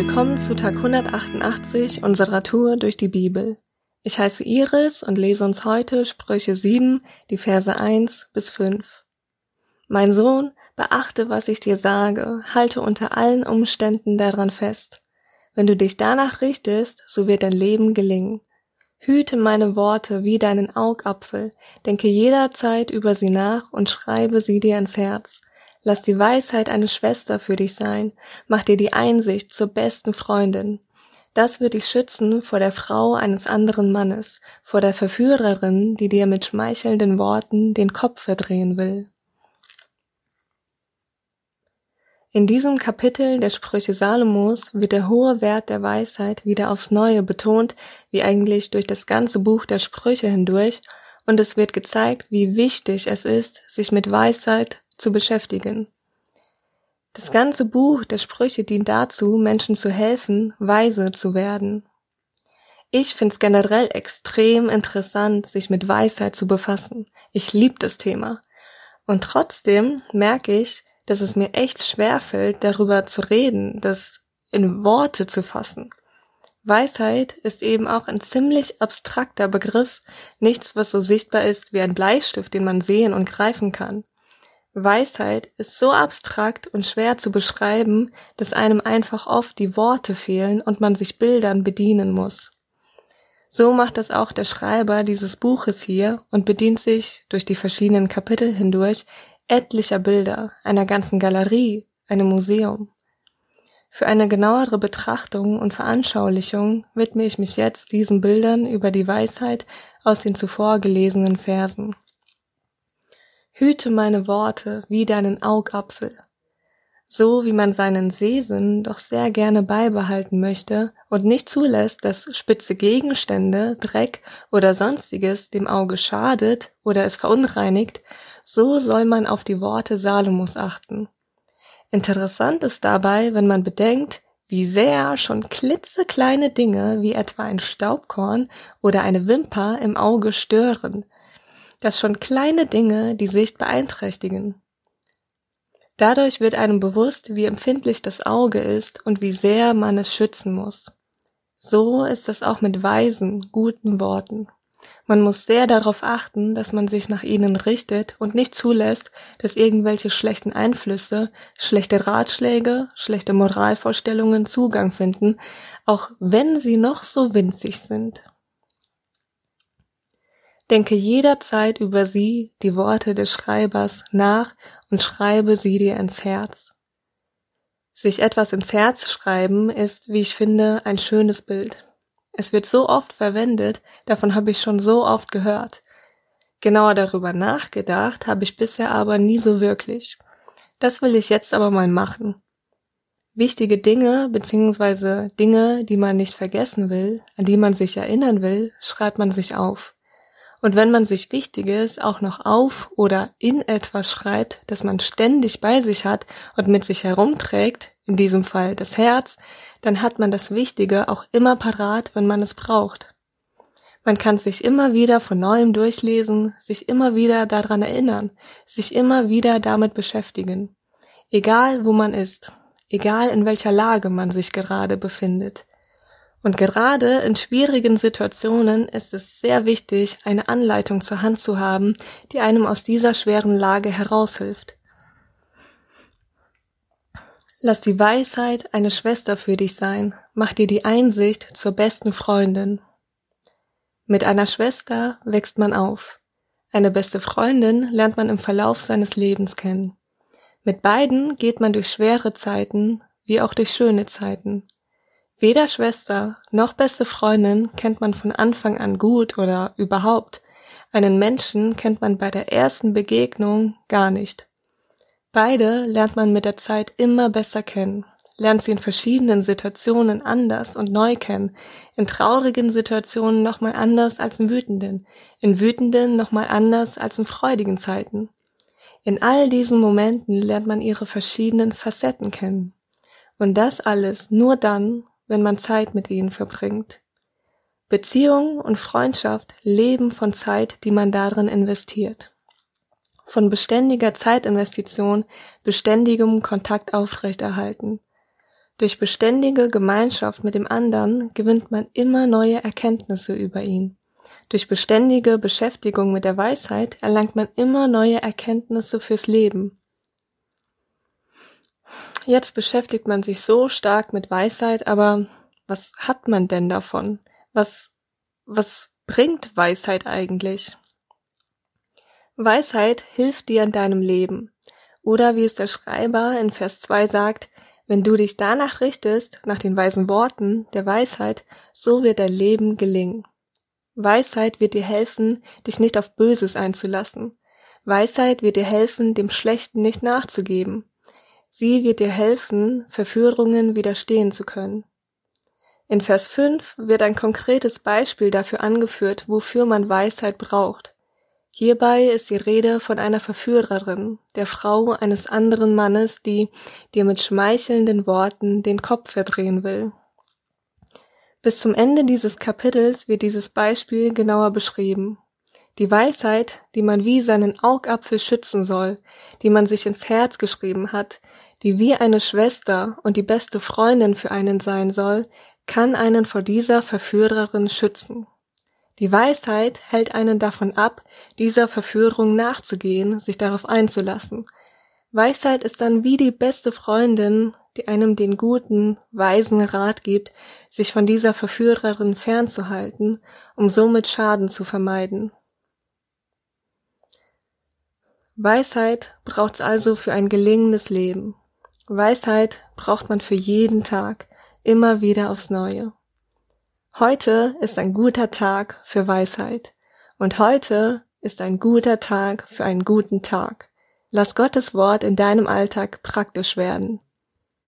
Willkommen zu Tag 188 unserer Tour durch die Bibel. Ich heiße Iris und lese uns heute Sprüche 7, die Verse 1 bis 5. Mein Sohn, beachte, was ich dir sage, halte unter allen Umständen daran fest. Wenn du dich danach richtest, so wird dein Leben gelingen. Hüte meine Worte wie deinen Augapfel, denke jederzeit über sie nach und schreibe sie dir ins Herz. Lass die Weisheit eine Schwester für dich sein, mach dir die Einsicht zur besten Freundin. Das wird dich schützen vor der Frau eines anderen Mannes, vor der Verführerin, die dir mit schmeichelnden Worten den Kopf verdrehen will. In diesem Kapitel der Sprüche Salomos wird der hohe Wert der Weisheit wieder aufs Neue betont, wie eigentlich durch das ganze Buch der Sprüche hindurch, und es wird gezeigt, wie wichtig es ist, sich mit Weisheit zu beschäftigen. Das ganze Buch der Sprüche dient dazu, Menschen zu helfen, weise zu werden. Ich finde es generell extrem interessant, sich mit Weisheit zu befassen. Ich liebe das Thema. Und trotzdem merke ich, dass es mir echt schwer fällt, darüber zu reden, das in Worte zu fassen. Weisheit ist eben auch ein ziemlich abstrakter Begriff, nichts, was so sichtbar ist wie ein Bleistift, den man sehen und greifen kann. Weisheit ist so abstrakt und schwer zu beschreiben, dass einem einfach oft die Worte fehlen und man sich Bildern bedienen muss. So macht das auch der Schreiber dieses Buches hier und bedient sich durch die verschiedenen Kapitel hindurch etlicher Bilder, einer ganzen Galerie, einem Museum. Für eine genauere Betrachtung und Veranschaulichung widme ich mich jetzt diesen Bildern über die Weisheit aus den zuvor gelesenen Versen. Hüte meine Worte wie deinen Augapfel. So wie man seinen Sehsinn doch sehr gerne beibehalten möchte und nicht zulässt, dass spitze Gegenstände, Dreck oder sonstiges dem Auge schadet oder es verunreinigt, so soll man auf die Worte Salomos achten. Interessant ist dabei, wenn man bedenkt, wie sehr schon klitzekleine Dinge wie etwa ein Staubkorn oder eine Wimper im Auge stören – dass schon kleine Dinge die Sicht beeinträchtigen. Dadurch wird einem bewusst, wie empfindlich das Auge ist und wie sehr man es schützen muss. So ist es auch mit weisen, guten Worten. Man muss sehr darauf achten, dass man sich nach ihnen richtet und nicht zulässt, dass irgendwelche schlechten Einflüsse, schlechte Ratschläge, schlechte Moralvorstellungen Zugang finden, auch wenn sie noch so winzig sind. Denke jederzeit über sie, die Worte des Schreibers, nach und schreibe sie dir ins Herz. Sich etwas ins Herz schreiben ist, wie ich finde, ein schönes Bild. Es wird so oft verwendet, davon habe ich schon so oft gehört. Genauer darüber nachgedacht habe ich bisher aber nie so wirklich. Das will ich jetzt aber mal machen. Wichtige Dinge bzw. Dinge, die man nicht vergessen will, an die man sich erinnern will, schreibt man sich auf. Und wenn man sich Wichtiges auch noch auf oder in etwas schreibt, das man ständig bei sich hat und mit sich herumträgt, in diesem Fall das Herz, dann hat man das Wichtige auch immer parat, wenn man es braucht. Man kann sich immer wieder von neuem durchlesen, sich immer wieder daran erinnern, sich immer wieder damit beschäftigen. Egal wo man ist, egal in welcher Lage man sich gerade befindet. Und gerade in schwierigen Situationen ist es sehr wichtig, eine Anleitung zur Hand zu haben, die einem aus dieser schweren Lage heraushilft. Lass die Weisheit eine Schwester für dich sein, mach dir die Einsicht zur besten Freundin. Mit einer Schwester wächst man auf. Eine beste Freundin lernt man im Verlauf seines Lebens kennen. Mit beiden geht man durch schwere Zeiten wie auch durch schöne Zeiten. Weder Schwester noch beste Freundin kennt man von Anfang an gut oder überhaupt. Einen Menschen kennt man bei der ersten Begegnung gar nicht. Beide lernt man mit der Zeit immer besser kennen, lernt sie in verschiedenen Situationen anders und neu kennen, in traurigen Situationen nochmal anders als in wütenden, in wütenden nochmal anders als in freudigen Zeiten. In all diesen Momenten lernt man ihre verschiedenen Facetten kennen. Und das alles nur dann, wenn man Zeit mit ihnen verbringt. Beziehung und Freundschaft leben von Zeit, die man darin investiert. Von beständiger Zeitinvestition, beständigem Kontakt aufrechterhalten. Durch beständige Gemeinschaft mit dem anderen gewinnt man immer neue Erkenntnisse über ihn. Durch beständige Beschäftigung mit der Weisheit erlangt man immer neue Erkenntnisse fürs Leben. Jetzt beschäftigt man sich so stark mit Weisheit, aber was hat man denn davon? Was, was bringt Weisheit eigentlich? Weisheit hilft dir in deinem Leben. Oder wie es der Schreiber in Vers 2 sagt, wenn du dich danach richtest, nach den weisen Worten der Weisheit, so wird dein Leben gelingen. Weisheit wird dir helfen, dich nicht auf Böses einzulassen. Weisheit wird dir helfen, dem Schlechten nicht nachzugeben. Sie wird dir helfen, Verführungen widerstehen zu können. In Vers 5 wird ein konkretes Beispiel dafür angeführt, wofür man Weisheit braucht. Hierbei ist die Rede von einer Verführerin, der Frau eines anderen Mannes, die dir mit schmeichelnden Worten den Kopf verdrehen will. Bis zum Ende dieses Kapitels wird dieses Beispiel genauer beschrieben. Die Weisheit, die man wie seinen Augapfel schützen soll, die man sich ins Herz geschrieben hat, die wie eine Schwester und die beste Freundin für einen sein soll, kann einen vor dieser Verführerin schützen. Die Weisheit hält einen davon ab, dieser Verführung nachzugehen, sich darauf einzulassen. Weisheit ist dann wie die beste Freundin, die einem den guten, weisen Rat gibt, sich von dieser Verführerin fernzuhalten, um somit Schaden zu vermeiden. Weisheit braucht's also für ein gelingendes Leben. Weisheit braucht man für jeden Tag, immer wieder aufs Neue. Heute ist ein guter Tag für Weisheit. Und heute ist ein guter Tag für einen guten Tag. Lass Gottes Wort in deinem Alltag praktisch werden.